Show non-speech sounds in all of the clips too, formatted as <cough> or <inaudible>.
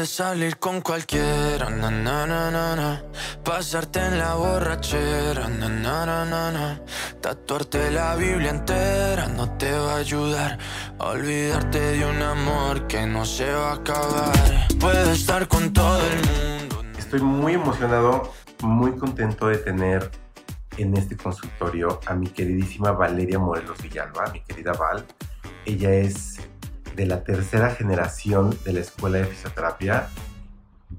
Puedes salir con cualquiera, na, na, na, na, pasarte en la borrachera, na, na, na, na, tatuarte la Biblia entera no te va a ayudar olvidarte de un amor que no se va a acabar. Puedes estar con todo el mundo. Estoy muy emocionado, muy contento de tener en este consultorio a mi queridísima Valeria Morelos Villalba, mi querida Val. Ella es de la tercera generación de la Escuela de Fisioterapia,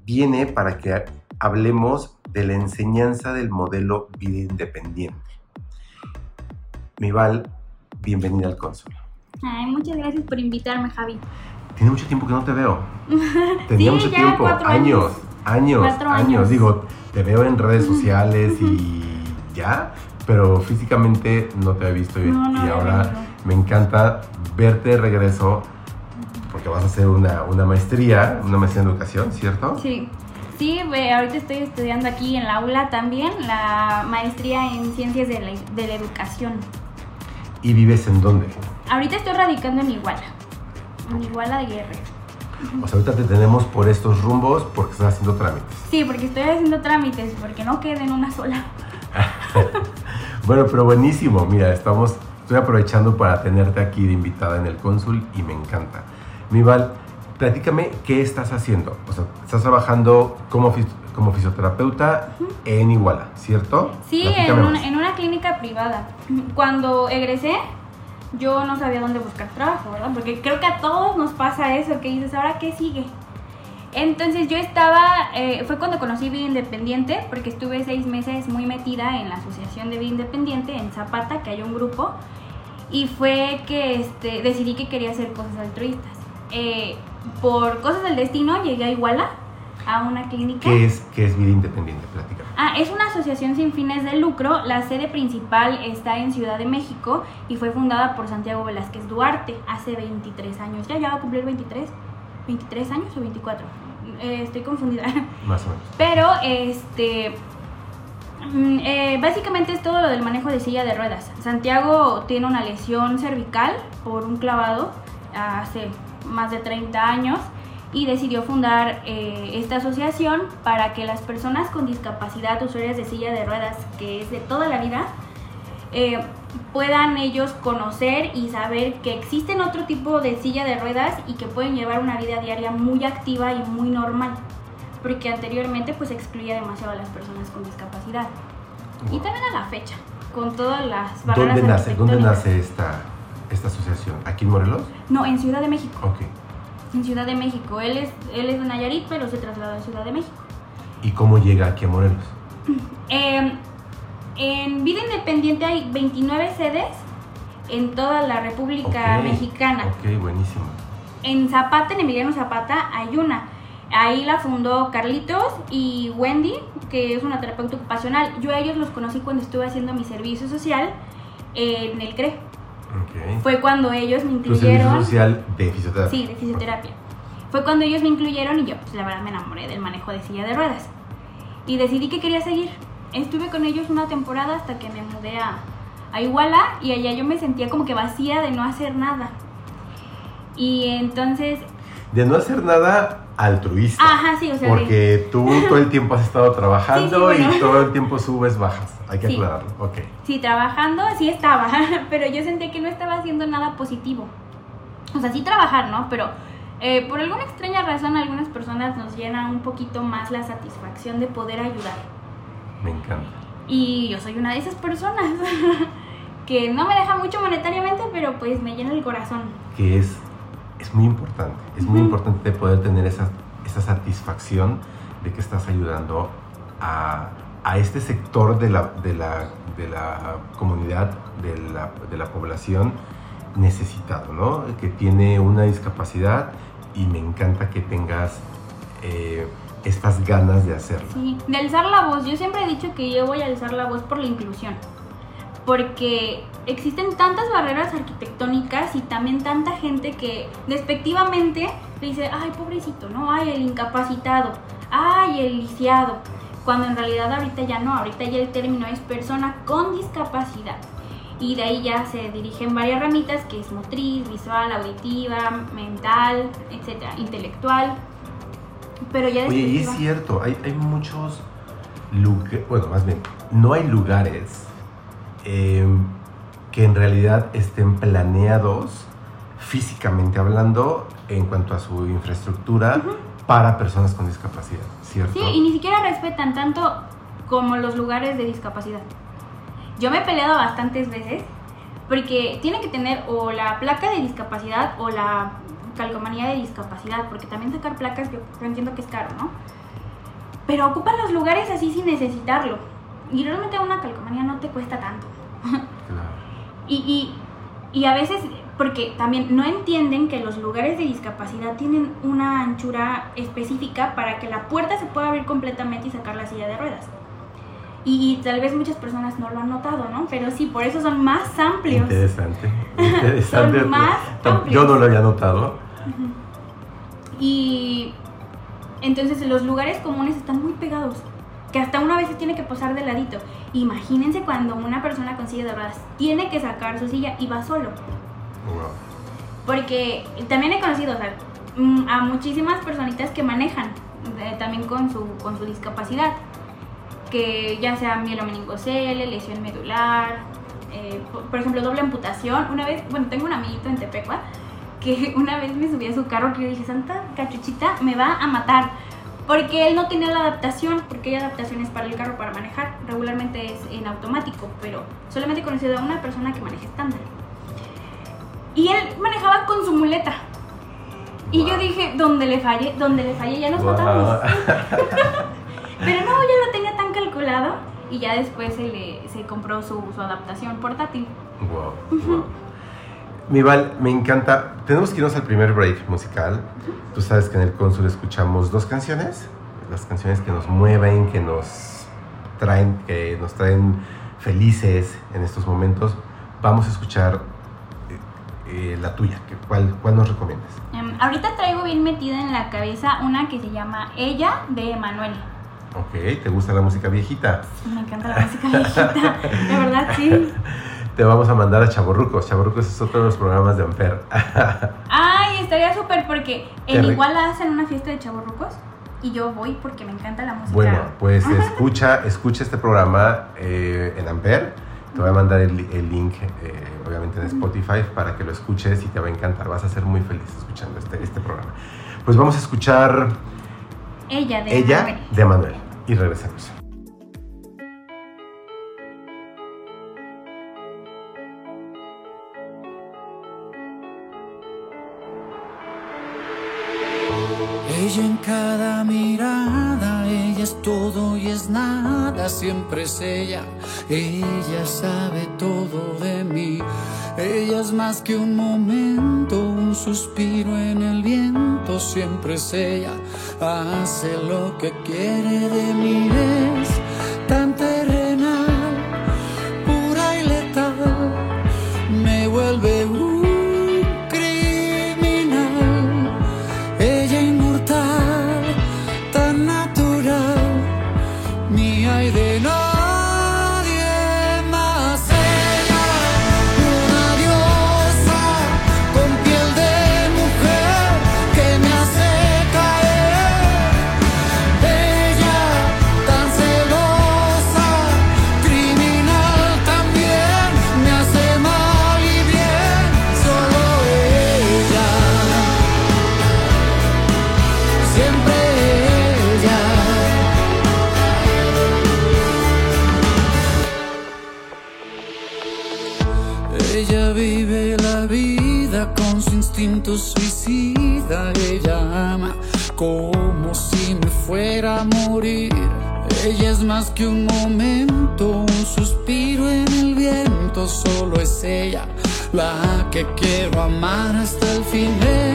viene para que hablemos de la enseñanza del modelo vida independiente. Mi Val, bienvenida al cónsul. Ay, muchas gracias por invitarme, Javi. Tiene mucho tiempo que no te veo. <laughs> Tenía Sí, mucho ya tiempo, cuatro años, años. años, Cuatro años. años. Digo, te veo en redes <laughs> sociales y ya, pero físicamente no te he visto y, No, no y ahora me encanta verte de regreso porque vas a hacer una, una maestría, una maestría en educación, ¿cierto? Sí, sí, ahorita estoy estudiando aquí en la aula también la maestría en ciencias de la, de la educación. ¿Y vives en dónde? Ahorita estoy radicando en Iguala, en Iguala de Guerrero. O sea, ahorita te tenemos por estos rumbos porque estás haciendo trámites. Sí, porque estoy haciendo trámites, porque no quede en una sola. <laughs> Bueno, pero buenísimo. Mira, estamos, estoy aprovechando para tenerte aquí de invitada en el cónsul y me encanta. Mi Val, platícame qué estás haciendo. O sea, estás trabajando como, fis- como fisioterapeuta en Iguala, ¿cierto? Sí, en una, en una clínica privada. Cuando egresé, yo no sabía dónde buscar trabajo, ¿verdad? Porque creo que a todos nos pasa eso, que dices, ¿ahora qué sigue? Entonces yo estaba, eh, fue cuando conocí Vida Independiente, porque estuve seis meses muy metida en la Asociación de Vida Independiente, en Zapata, que hay un grupo, y fue que este, decidí que quería hacer cosas altruistas. Eh, por cosas del destino llegué a Iguala, a una clínica. ¿Qué es, qué es vida independiente? Platícame. Ah, es una asociación sin fines de lucro. La sede principal está en Ciudad de México y fue fundada por Santiago Velázquez Duarte hace 23 años. Ya, ya va a cumplir 23. ¿23 años o 24? Eh, estoy confundida. <laughs> Más o menos. Pero, este. mm, eh, básicamente es todo lo del manejo de silla de ruedas. Santiago tiene una lesión cervical por un clavado hace más de 30 años y decidió fundar eh, esta asociación para que las personas con discapacidad, usuarias de silla de ruedas, que es de toda la vida, eh, puedan ellos conocer y saber que existen otro tipo de silla de ruedas y que pueden llevar una vida diaria muy activa y muy normal, porque anteriormente pues excluía demasiado a las personas con discapacidad. Y también a la fecha, con todas las barreras ¿Dónde nace, ¿dónde nace esta, esta asociación? ¿Aquí en Morelos? No, en Ciudad de México. Ok. En Ciudad de México. Él es, él es de Nayarit, pero se trasladó a Ciudad de México. ¿Y cómo llega aquí a Morelos? <laughs> Eh, en Vida Independiente hay 29 sedes en toda la República Mexicana. Ok, buenísimo. En Zapata, en Emiliano Zapata, hay una. Ahí la fundó Carlitos y Wendy, que es una terapeuta ocupacional. Yo a ellos los conocí cuando estuve haciendo mi servicio social en el CRE. Ok. Fue cuando ellos me Tu incluyeron. social de fisioterapia. Sí, de fisioterapia. Fue cuando ellos me incluyeron y yo, pues la verdad me enamoré del manejo de silla de ruedas. Y decidí que quería seguir. Estuve con ellos una temporada hasta que me mudé a, a Iguala y allá yo me sentía como que vacía de no hacer nada. Y entonces, De no hacer nada altruista. ajá, sí, o sea, Porque tú todo el tiempo has estado trabajando <laughs> Sí, sí, bueno. y todo el tiempo subes, bajas. Hay que Sí. aclararlo. Ok. sí, trabajando sí estaba, <laughs> pero yo sentía que no estaba haciendo nada positivo. O sea, sí trabajar, ¿no? Pero eh, por alguna extraña razón a algunas personas nos llena un poquito más la satisfacción de poder ayudar. Me encanta. Y yo soy una de esas personas <laughs> que no me deja mucho monetariamente, pero pues me llena el corazón. Que es, es muy importante. Es muy importante poder tener esa, esa satisfacción de que estás ayudando a, a este sector de la, de la, de la comunidad, de la, de la población necesitado, ¿no? Que tiene una discapacidad y me encanta que tengas eh, estas ganas de hacerlo. Sí, de alzar la voz. Yo siempre he dicho que yo voy a alzar la voz por la inclusión. Porque existen tantas barreras arquitectónicas y también tanta gente que despectivamente dice, ay, pobrecito, ¿no? Ay, el incapacitado, ay, el lisiado, cuando en realidad ahorita ya no, ahorita ya el término es persona con discapacidad. Y de ahí ya se dirigen varias ramitas que es motriz, visual, auditiva, mental, etcétera, intelectual. Pero ya Oye, y es cierto, hay, hay muchos lugares, bueno, más bien, no hay lugares eh, que en realidad estén planeados físicamente hablando en cuanto a su infraestructura para personas con discapacidad, ¿cierto? Sí, y ni siquiera respetan tanto como los lugares de discapacidad. Yo me he peleado bastantes veces porque tiene que tener o la placa de discapacidad o la calcomanía de discapacidad, porque también sacar placas yo, entiendo que es caro, ¿no? Pero ocupan los lugares así sin necesitarlo. Y realmente una calcomanía no te cuesta tanto. Y, y a veces, porque también no entienden que los lugares de discapacidad tienen una anchura específica para que la puerta se pueda abrir completamente y sacar la silla de ruedas. Y, tal vez muchas personas no lo han notado, ¿no? Pero sí, por eso son más amplios. Interesante. <laughs> Interesante. son más amplios. Yo no lo había notado. Y entonces los lugares comunes están muy pegados, que hasta una vez se tiene que posar de ladito. Imagínense cuando una persona con silla de ruedas tiene que sacar su silla y va solo. Porque también he conocido mm, a muchísimas personitas que manejan también con su, con su discapacidad que ya sea mielomeningocele, lesión medular, eh, por, ejemplo, doble amputación. Una vez, bueno, tengo un amiguito en Tepecua que <laughs> una vez me subí a su carro que yo dije, Santa cachuchita, me va a matar. Porque él no tenía la adaptación, porque hay adaptaciones para el carro para manejar. Regularmente es en automático, pero solamente he conocido a una persona que maneja estándar. Y él manejaba con su muleta. Y yo dije, donde le falle, donde le falle ya nos matamos. <laughs> Pero no, ya lo tenía tan calculado y ya después se, le, se compró su, su adaptación portátil. Wow, Mi Val, me encanta. Tenemos que irnos al primer break musical. Tú sabes que en el Cónsul escuchamos dos canciones, las canciones que nos mueven, que nos traen, que nos traen felices en estos momentos. Vamos a escuchar eh, eh, la tuya. ¿Cuál, ¿Cuál nos recomiendas? Em, ahorita traigo bien metida en la cabeza una que se llama Ella de Emanuel. Ok, ¿te gusta la música viejita? me encanta la música viejita, <laughs> de verdad sí. Te vamos a mandar a Chaborrucos. Chaborrucos es otro de los programas de Amper. <laughs> Ay, estaría súper porque en Iguala hacen una fiesta de Chaborrucos y yo voy porque me encanta la música. Bueno, pues <laughs> escucha, escucha este programa eh, en Amper. Te voy a mandar el, link, eh, obviamente, en Spotify para que lo escuches y te va a encantar. Vas a ser muy feliz escuchando este, este programa. Pues vamos a escuchar ella de Ella Manuel. de Manuel. Y regresamos. Cada mirada, ella es todo y es nada, siempre es ella. Ella sabe todo de mí. Ella es más que un momento, un suspiro en el viento, siempre es ella. Hace lo que quiere de mí, es tan hasta el fin.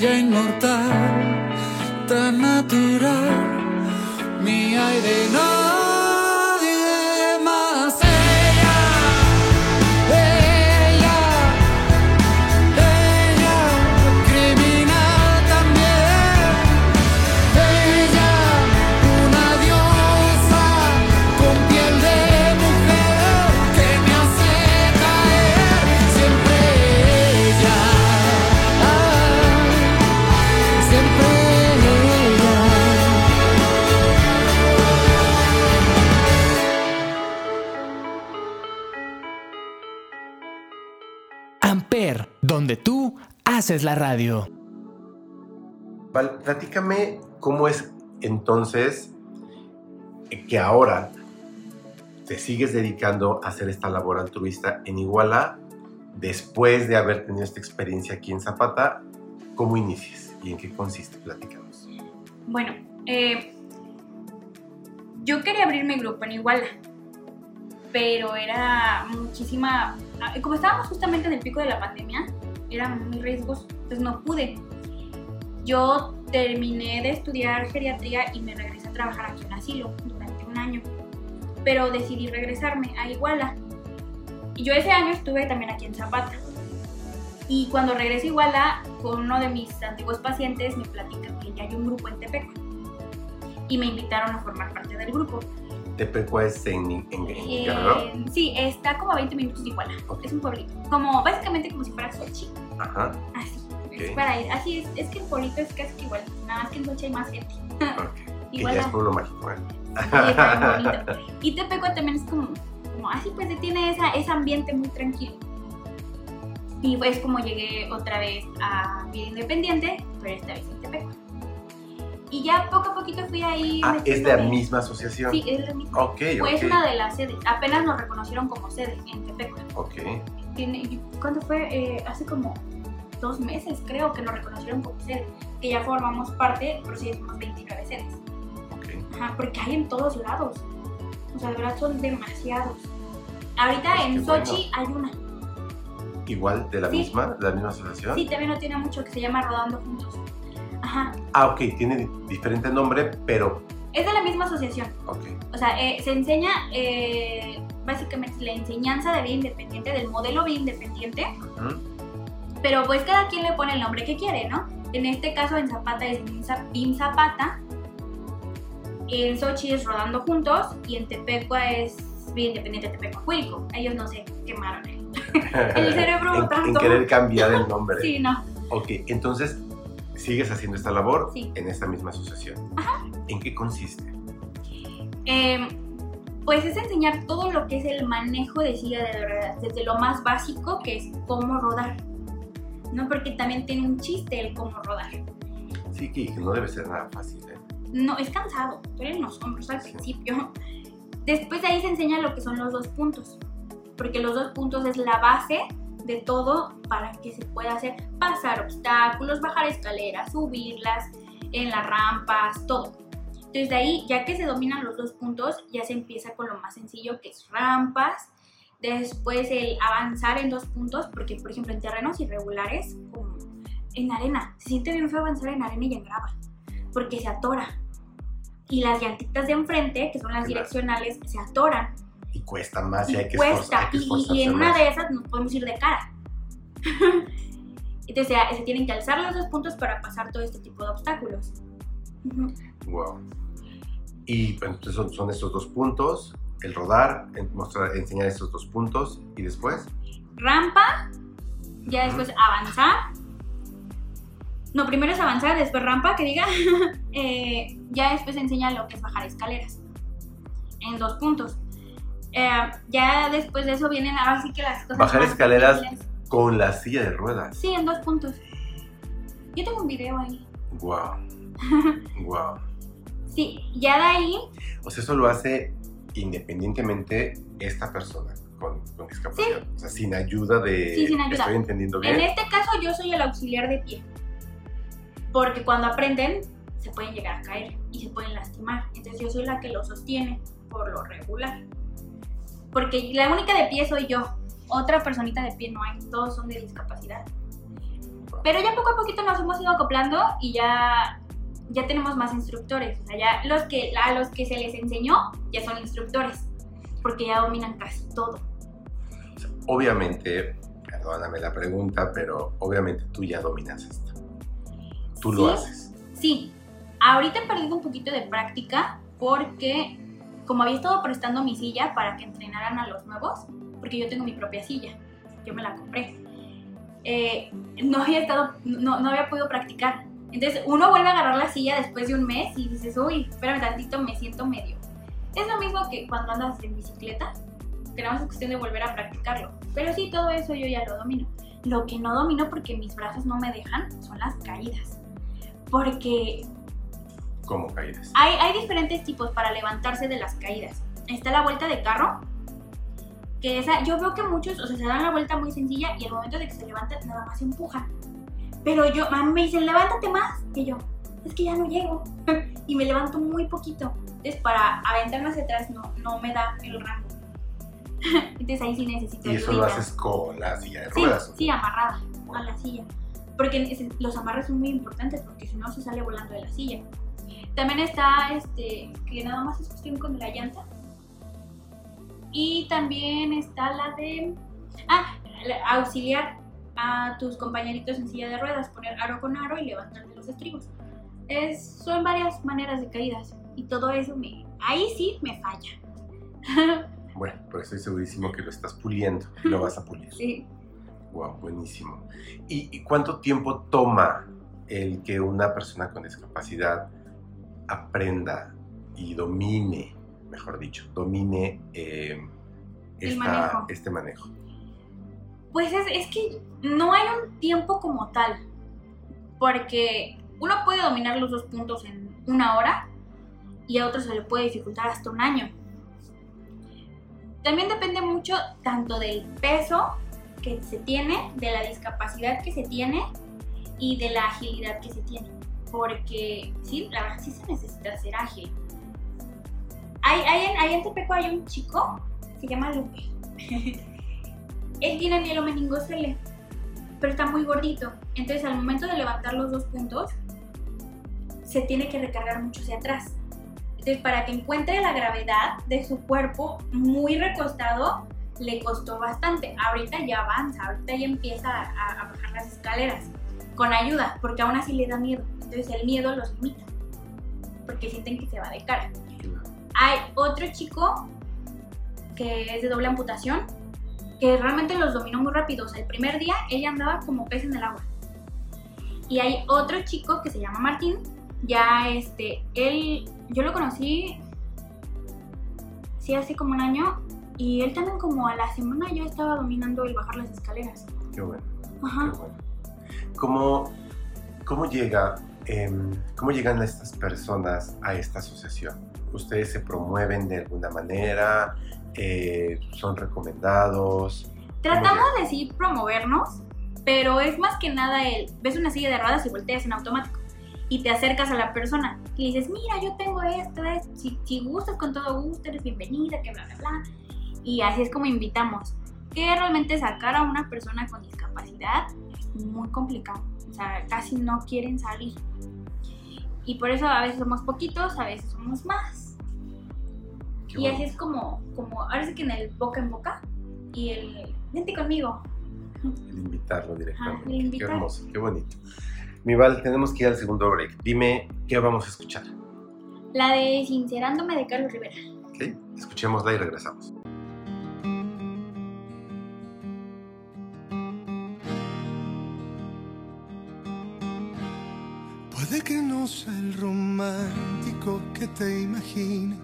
estrella inmortal, tan natural, mi aire no. Haces la radio. Val, platícame cómo es entonces que ahora te sigues dedicando a hacer esta labor altruista en Iguala después de haber tenido esta experiencia aquí en Zapata. ¿Cómo inicias y en qué consiste? Platícanos. Bueno, eh, yo quería abrir mi grupo en Iguala, pero era muchísima. Como estábamos justamente en el pico de la pandemia, era muy riesgoso, entonces no pude. Yo terminé de estudiar geriatría y me regresé a trabajar aquí en asilo durante un año, pero decidí regresarme a Iguala. Y yo ese año estuve también aquí en Zapata. Y cuando regresé a Iguala, con uno de mis antiguos pacientes me platican que ya hay un grupo en Tepeco. Y me invitaron a formar parte del grupo. ¿Tepeco es en, en, en Eh, Guerrero? sí, está como a 20 minutos de Iguala. Ok. Es un pueblito. Como, básicamente como si fuera Sochi. Ajá, Así. Ok. Es para ir. Así es. Es que el pueblito es casi que igual. Nada más que en Sochi hay más gente. ok. <laughs> Que ya Iguala. es pueblo mágico, ¿eh? Sí. <laughs> Y Tepeco también es como, como así, pues tiene esa, ese ambiente muy tranquilo. Y pues como llegué otra vez a vida independiente, pero esta vez en Tepeco. Y ya poco a poquito fui ahí. Ah, es de la misma asociación. Sí, es la misma. Ok, Fue ok. una de las sedes. Apenas nos reconocieron como sede en Tepeco. Ok, Tiene, ¿Cuándo fue? Eh, hace como dos meses, creo, que nos reconocieron como sede. Que ya formamos parte, pero sí somos 29 sedes. ok. Ajá, porque hay en todos lados. O sea, de verdad son demasiados. Ahorita Pues en Sochi hay una. Igual, de la Sí. misma, de la misma asociación. Sí, también no tiene mucho, que se llama Rodando Juntos. Ajá. Ah, ok, tiene di- diferente nombre, pero Es de la misma asociación. ok. O sea, eh, se enseña eh, básicamente la enseñanza de vida independiente, del modelo vida independiente. Ujú. Pero pues cada quien le pone el nombre que quiere, ¿no? En este caso en Zapata es Bin Zapata, en Sochi es Rodando Juntos y en Tepecua es Vida Independiente Tepecuacuilco. Ellos no se quemaron el, <laughs> el cerebro <laughs> en, en querer cambiar el nombre. <laughs> Sí, no. Ok, entonces sigues haciendo esta labor Sí. en esta misma asociación. ¿En qué consiste? Eh, pues es enseñar todo lo que es el manejo de silla de ruedas, desde lo más básico que es cómo rodar. ¿No? Porque también tiene un chiste el cómo rodar. Sí, que que no debe ser nada fácil. ¿eh? No, es cansado, duelen los hombros al Sí. principio. Después de ahí se enseña lo que son los dos puntos, porque los dos puntos es la base de todo para que se pueda hacer pasar obstáculos, bajar escaleras, subirlas, en las rampas, todo. Entonces de ahí, ya que se dominan los dos puntos, ya se empieza con lo más sencillo que es rampas, después el avanzar en dos puntos, porque por ejemplo en terrenos irregulares, como en arena, se siente bien feo avanzar en arena y en grava, porque se atora. Y las llantitas de enfrente, que son las direccionales, se atoran Y cuesta más y, y hay que, cuesta. esforzar- hay que y, y en una más. de esas nos podemos ir de cara. <laughs> Entonces se, tienen que alzar los dos puntos para pasar todo este tipo de obstáculos. Wow. Y entonces son, son estos dos puntos, el rodar, mostrar, enseñar estos dos puntos y después. Rampa, ya después avanzar. No, primero es avanzar, después rampa, que diga. <laughs> Eh, ya después enseña lo que es bajar escaleras. En dos puntos. Eh, ya después de eso vienen ahora sí que las cosas. Bajar escaleras. difíciles. Con la silla de ruedas. Sí, en dos puntos. Yo tengo un video ahí. Wow. Wow. <laughs> Sí, ya de ahí O sea, eso lo hace independientemente esta persona con, con discapacidad. O sea, sin ayuda de. Sí, sin ayuda. Estoy entendiendo bien. En este caso yo soy el auxiliar de pie. Porque cuando aprenden se pueden llegar a caer y se pueden lastimar. Entonces yo soy la que lo sostiene por lo regular. Porque la única de pie soy yo. Otra personita de pie no hay. Todos son de discapacidad. Pero ya poco a poquito nos hemos ido acoplando y ya, ya tenemos más instructores. O sea, ya los que, a los que se les enseñó ya son instructores. Porque ya dominan casi todo. Obviamente, perdóname la pregunta, pero obviamente tú ya dominas esto. Tú lo haces. Sí, ahorita he perdido un poquito de práctica porque como había estado prestando mi silla para que entrenaran a los nuevos, porque yo tengo mi propia silla, yo me la compré, eh, no había estado, no, no había podido practicar. Entonces uno vuelve a agarrar la silla después de un mes y dices, uy, espérame tantito, me siento medio. Es lo mismo que cuando andas en bicicleta, es cuestión de volver a practicarlo. Pero sí, todo eso yo ya lo domino. Lo que no domino porque mis brazos no me dejan son las caídas. Porque ¿Cómo caídas? hay, hay diferentes tipos para levantarse de las caídas. Está la vuelta de carro, que esa, yo veo que muchos, o sea, se dan la vuelta muy sencilla y al momento de que se levantan, nada más se empujan. Pero yo, a mí me dicen, levántate más, y yo, es que ya no llego. <laughs> y me levanto muy poquito. Entonces, para aventarme hacia atrás no, no me da el rango. <laughs> Entonces ahí sí necesito Y eso lo haces con la silla de Sí, ruedas. ¿o sí, amarrada a la silla. Porque los amarres son muy importantes porque si no se sale volando de la silla. También está este, que nada más es cuestión con la llanta. Y también está la de ah, auxiliar a tus compañeritos en silla de ruedas, poner aro con aro y levantarte los estribos. Es, son varias maneras de caídas y todo eso me, ahí sí me falla. <laughs> Bueno, pues estoy segurísimo que lo estás puliendo. y Lo vas a pulir. sí. Wow, buenísimo. ¿Y, y cuánto tiempo toma el que una persona con discapacidad aprenda y domine, mejor dicho, domine eh, El esta- manejo. este manejo? Pues es, es que no hay un tiempo como tal, porque uno puede dominar los dos puntos en una hora y a otro se le puede dificultar hasta un año. También depende mucho tanto del peso que se tiene, de la discapacidad que se tiene y de la agilidad que se tiene. Porque sí, la verdad sí se necesita ser ágil. Hay, en, Tepeco hay un chico, se llama Lupe. <laughs> Él tiene mielomeningocele, pero está muy gordito. Entonces al momento de levantar los dos puntos, se tiene que recargar mucho hacia atrás. Entonces para que encuentre la gravedad de su cuerpo muy recostado, le costó bastante. Ahorita ya avanza, ahorita ya empieza a, a bajar las escaleras con ayuda, porque aún así le da miedo. Entonces el miedo los limita, porque sienten que se va de cara. Hay otro chico que es de doble amputación, que realmente los dominó muy rápido. O sea, el primer día ella andaba como pez en el agua. Y hay otro chico que se llama Martín, ya este, él, yo lo conocí, sí, hace como un año, y él también como a la semana ya estaba dominando el bajar las escaleras. Qué bueno. Ajá. Qué bueno. ¿Cómo, cómo llega, em, cómo llegan estas personas a esta asociación? ¿Ustedes se promueven de alguna manera? Eh, ¿Son recomendados? Tratamos de sí promovernos, pero es más que nada el, ves una silla de ruedas y volteas en automático y te acercas a la persona y le dices, mira, yo tengo esto, esto. Si, si gustas, con todo gusto, eres bienvenida, que bla, bla, bla. Y así es como invitamos. Que realmente sacar a una persona con discapacidad es muy complicado. O sea, casi no quieren salir. Y por eso a veces somos poquitos, a veces somos más. Qué Y así es como, como, ahora sí que en el boca en boca y el, vente conmigo. El invitarlo directamente. el invitar. Qué hermoso, qué bonito. Mi Val, tenemos que ir al segundo break. Dime qué vamos a escuchar. La de Sincerándome de Carlos Rivera. ¿Ok? Escuchémosla y regresamos. El romántico que te imagines.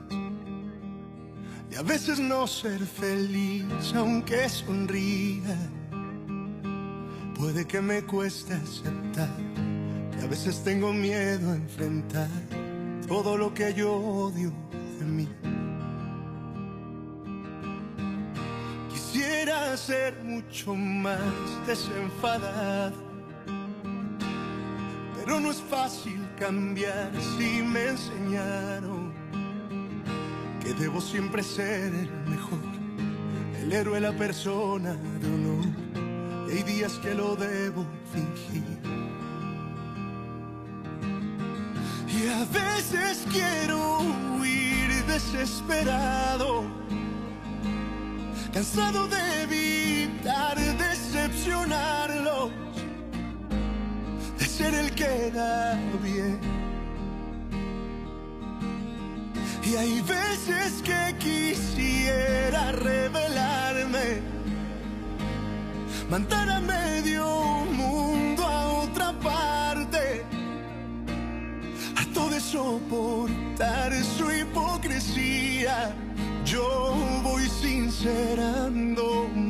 Y a veces no ser feliz aunque sonría. Puede que me cueste aceptar que a veces tengo miedo a enfrentar todo lo que yo odio de mí. Quisiera ser mucho más desenfadado pero no es fácil cambiar si me enseñaron que debo siempre ser el mejor, el héroe, la persona de honor. Hay días que lo debo fingir. Y a veces quiero huir desesperado, cansado de evitar decepcionarlos de ser el que da bien. Y hay veces que quisiera revelarme, mandar a medio mundo a otra parte, harto de soportar su hipocresía. Yo voy sincerándome.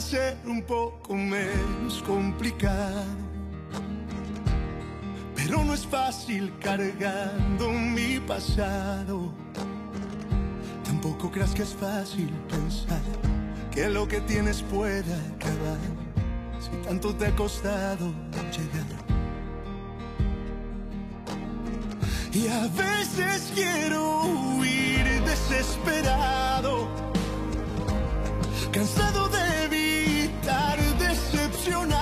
Ser un poco menos complicado. Pero no es fácil cargando mi pasado. Tampoco creas que es fácil pensar que lo que tienes pueda acabar. Si tanto te ha costado llegar. Y a veces quiero huir desesperado, cansado de decepcionarlos,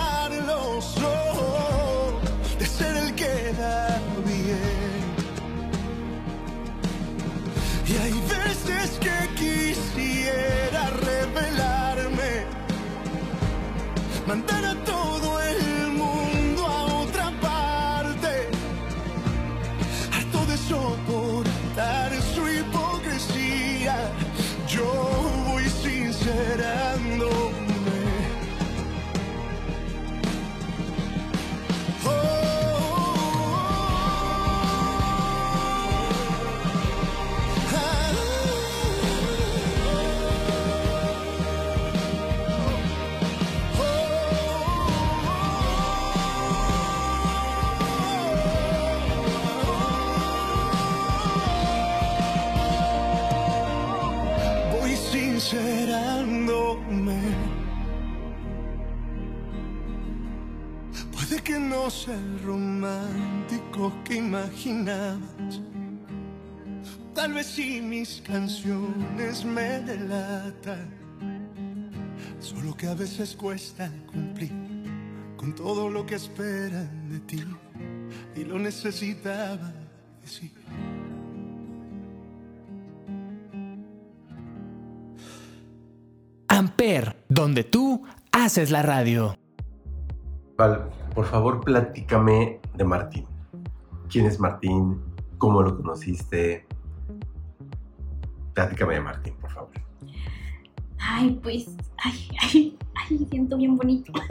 imaginabas. Tal vez si mis canciones me delatan. Solo que a veces cuesta cumplir con todo lo que esperan de ti. Y lo necesitaba decir. Amper, donde tú haces la radio. Val, por favor, platícame de Martín. ¿Quién es Martín? ¿Cómo lo conociste? Platícame de Martín, por favor. Ay, pues, ay, ay, ay, siento bien bonito. <laughs>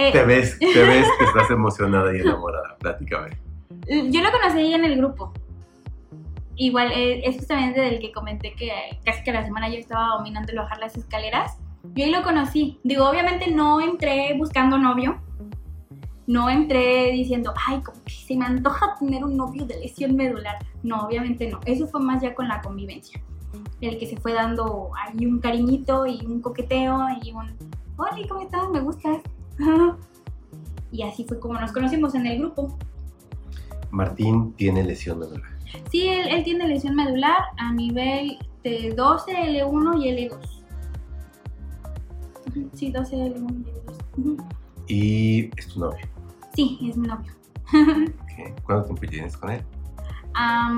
Eh, Te ves, te ves que <laughs> estás emocionada y enamorada. Platícame. Yo lo conocí en el grupo. Igual, eh, es justamente del que comenté que casi que la semana yo estaba dominando el bajar las escaleras. Yo ahí lo conocí. Digo, obviamente no entré buscando novio. No entré diciendo, ay, como que se me antoja <laughs> tener un novio de lesión medular. No, obviamente no. Eso fue más ya con la convivencia. El que se fue dando ahí un cariñito y un coqueteo y un, hola, ¿cómo estás? Me gustas. <laughs> y así fue como nos conocimos en el grupo. Martín tiene lesión medular. Sí, él, él tiene lesión medular a nivel de 12, L1 y L2. Ujú, Sí, 12, L1 y L2. Ujú. Y es tu novio. Sí, es mi novio. ¿ok? ¿Cuánto tiempo tienes con él? La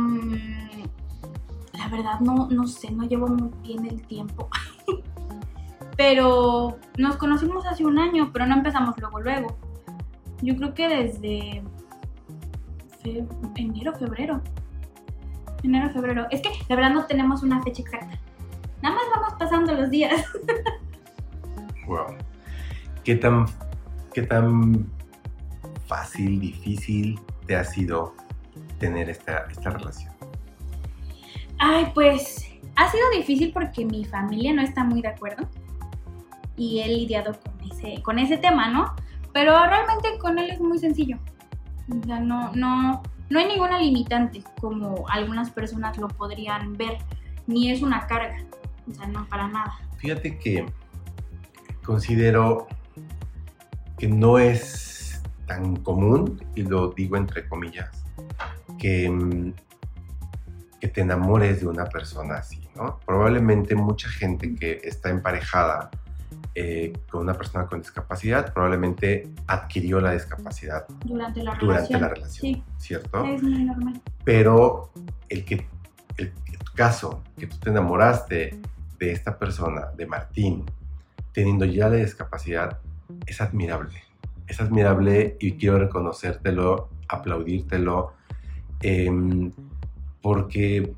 verdad no, no sé, no llevo muy bien el tiempo. <laughs> pero nos conocimos hace un año, pero no empezamos luego, luego. Yo creo que desde fe- enero, febrero. Enero, febrero. Es que la verdad no tenemos una fecha exacta. Nada más vamos pasando los días. <laughs> Wow. ¿Qué tan, qué tan fácil, difícil te ha sido tener esta, esta relación? Ay, pues ha sido difícil porque mi familia no está muy de acuerdo y he lidiado con ese, con ese tema, ¿no? Pero realmente con él es muy sencillo. O sea, no, no, no hay ninguna limitante como algunas personas lo podrían ver, ni es una carga. O sea, no, para nada. Fíjate que considero que no es tan común, y lo digo entre comillas, que, mm, que te enamores de una persona así, ¿no? Probablemente mucha gente que está emparejada eh, con una persona con discapacidad probablemente adquirió la discapacidad Durante la durante relación. la relación, Sí, ¿cierto? es muy normal. pero el que el, tu caso, que tú te enamoraste de esta persona, de Martín, teniendo ya la discapacidad, es admirable. Es admirable y quiero reconocértelo, aplaudírtelo, em, porque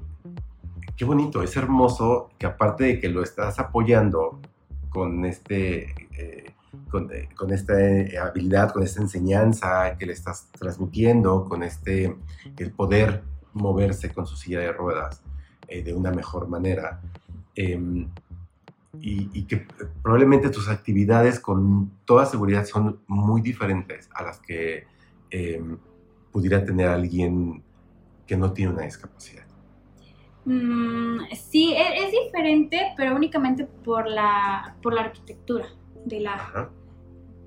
qué bonito, es hermoso que aparte de que lo estás apoyando con este... eh, con, eh, con esta eh, habilidad, con esta enseñanza que le estás transmitiendo, con este el poder moverse con su silla de ruedas de una mejor manera. Em, y, y que probablemente tus actividades con toda seguridad son muy diferentes a las que eh, pudiera tener alguien que no tiene una discapacidad. Mm, sí, es, es diferente, pero únicamente por la, por la arquitectura de la, Ajá.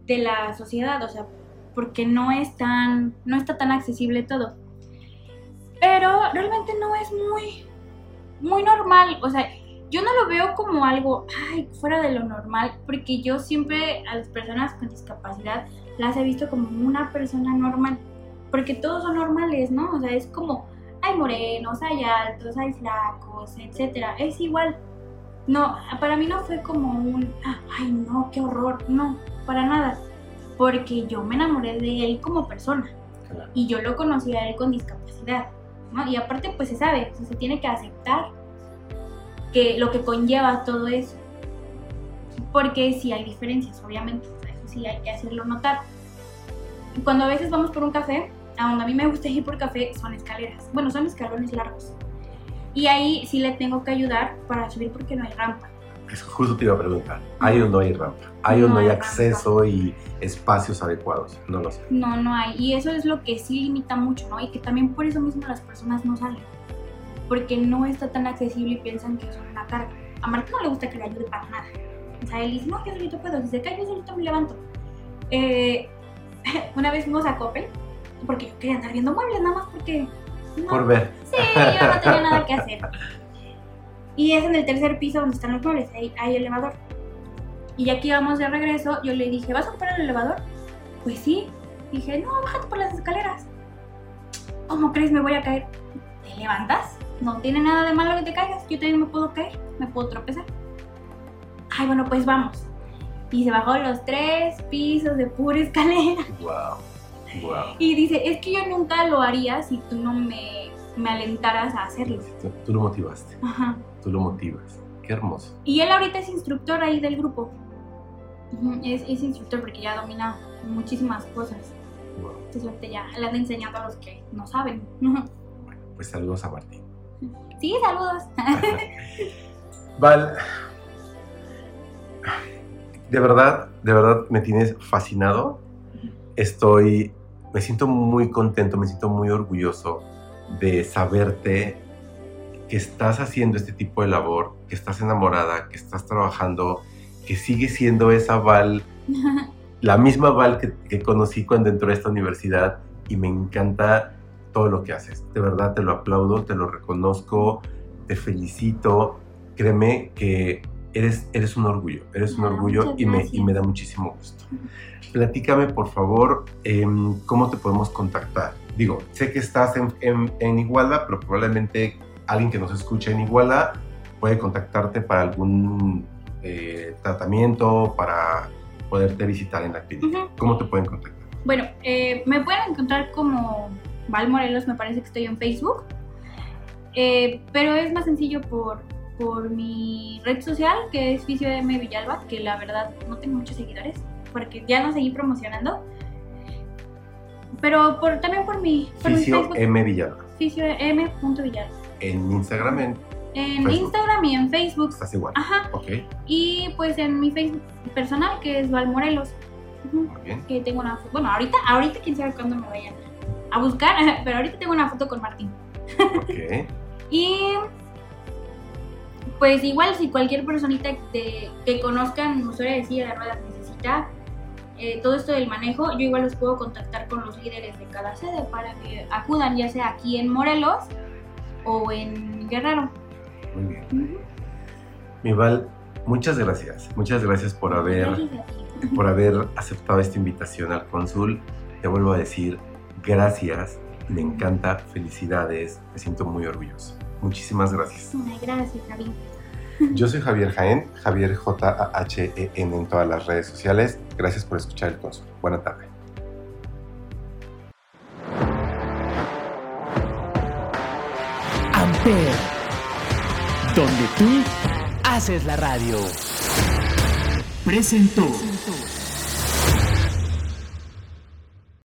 de la sociedad, o sea, porque no es tan, no está tan accesible todo. Pero realmente no es muy, muy normal, o sea, yo no lo veo como algo, ay, fuera de lo normal, porque yo siempre a las personas con discapacidad las he visto como una persona normal, porque todos son normales, ¿no? O sea, es como, hay morenos, hay altos, hay flacos, etcétera, es igual. No, para mí no fue como un, "Ah, ay, no, qué horror, no, para nada porque yo me enamoré de él como persona Claro. y yo lo conocí a él con discapacidad, ¿no? Y aparte pues se sabe, o sea, se tiene que aceptar que lo que conlleva todo eso. Porque sí hay diferencias, obviamente, eso sí hay que hacerlo notar. Cuando a veces vamos por un café, a donde a mí me gusta ir por café son escaleras, bueno, son escalones largos. Y ahí sí le tengo que ayudar para subir porque no hay rampa. Eso justo te iba a preguntar. ¿Hay o no hay rampa? ¿Hay o No hay hay acceso y espacios adecuados? No lo sé. No, no hay. Y eso es lo que sí limita mucho, ¿no? Y que también por eso mismo las personas no salen. Porque no está tan accesible y piensan que son una carga. A Martín no le gusta que le ayude para nada. O sea, él dice, no, yo solito puedo. Si se cae, yo solito me levanto. Eh, <laughs> una vez fuimos a Coppel, porque yo quería andar viendo muebles, nada más porque... no, Por ver. Sí, yo no tenía nada que hacer. Y es en el tercer piso donde están los muebles, ahí hay elevador. Y ya que íbamos de regreso, yo le dije, ¿vas a ocupar el elevador? Pues sí. Dije, no, bájate por las escaleras. ¿Cómo crees me voy a caer? ¿Te levantas? No tiene nada de malo que te caigas. Yo también me puedo caer, me puedo tropezar. Ay, bueno, pues vamos. Y se bajó los tres pisos de pura escalera. Wow. Wow. Y dice, es que yo nunca lo haría si tú no me, me alentaras a hacerlo. Tú, tú lo motivaste. Ajá. Tú lo motivas. Qué hermoso. Y él ahorita es instructor ahí del grupo. Es, es instructor porque ya domina muchísimas cosas. Wow. Entonces ya le anda enseñando a los que no saben. Bueno, <laughs> pues saludos a Martín. Sí, saludos. <laughs> Val, de verdad, de verdad me tienes fascinado. Estoy, me siento muy contento, me siento muy orgulloso de saberte que estás haciendo este tipo de labor, que estás enamorada, que estás trabajando, que sigue siendo esa Val, <laughs> la misma Val que, que conocí cuando entró a esta universidad y me encanta todo lo que haces. De verdad te lo aplaudo, te lo reconozco, te felicito. Créeme que eres, eres un orgullo, eres un Ah, orgullo y me, y me da muchísimo gusto. Platícame, por favor, em, cómo te podemos contactar. Digo, sé que estás en, en, en Iguala, pero probablemente alguien que nos escuche en Iguala puede contactarte para algún eh, tratamiento, para poderte visitar en la clínica. ¿Cómo te pueden contactar? Bueno, eh, me pueden encontrar como Val Morelos, me parece que estoy en Facebook. Eh, pero es más sencillo por, por mi red social, que es Fisio M Villalba, que la verdad no tengo muchos seguidores, porque ya no seguí promocionando. Pero por, también por mi, por mi Fisio Facebook, M Villalba. Fisio M. Villalba. En Instagram en- En Facebook. Instagram y en Facebook. estás igual. Ajá. Ok, Y pues en mi Facebook personal, que es Val Morelos. Ujú. muy bien. que tengo una. Bueno, ahorita, ahorita quién sabe cuándo me vayan a buscar, <laughs> pero ahorita tengo una foto con Martín. Ok. Y pues igual si cualquier personita de- que conozcan usuario de silla de ruedas necesita eh, todo esto del manejo, yo igual los puedo contactar con los líderes de cada sede para que acudan, ya sea aquí en Morelos o en Guerrero. Muy bien. Ujú. Mi Val, muchas gracias. Muchas gracias por haber, Gracias por haber aceptado esta invitación al cónsul. Te vuelvo a decir gracias. Me encanta. Felicidades. Me siento muy orgulloso. Muchísimas gracias. Gracias, Javi. <laughs> Yo soy Javier Jaén, Javier J-A-H-E-N en todas las redes sociales. Gracias por escuchar el cónsul. Buena tarde. Amper, donde tú haces la radio. Presentó.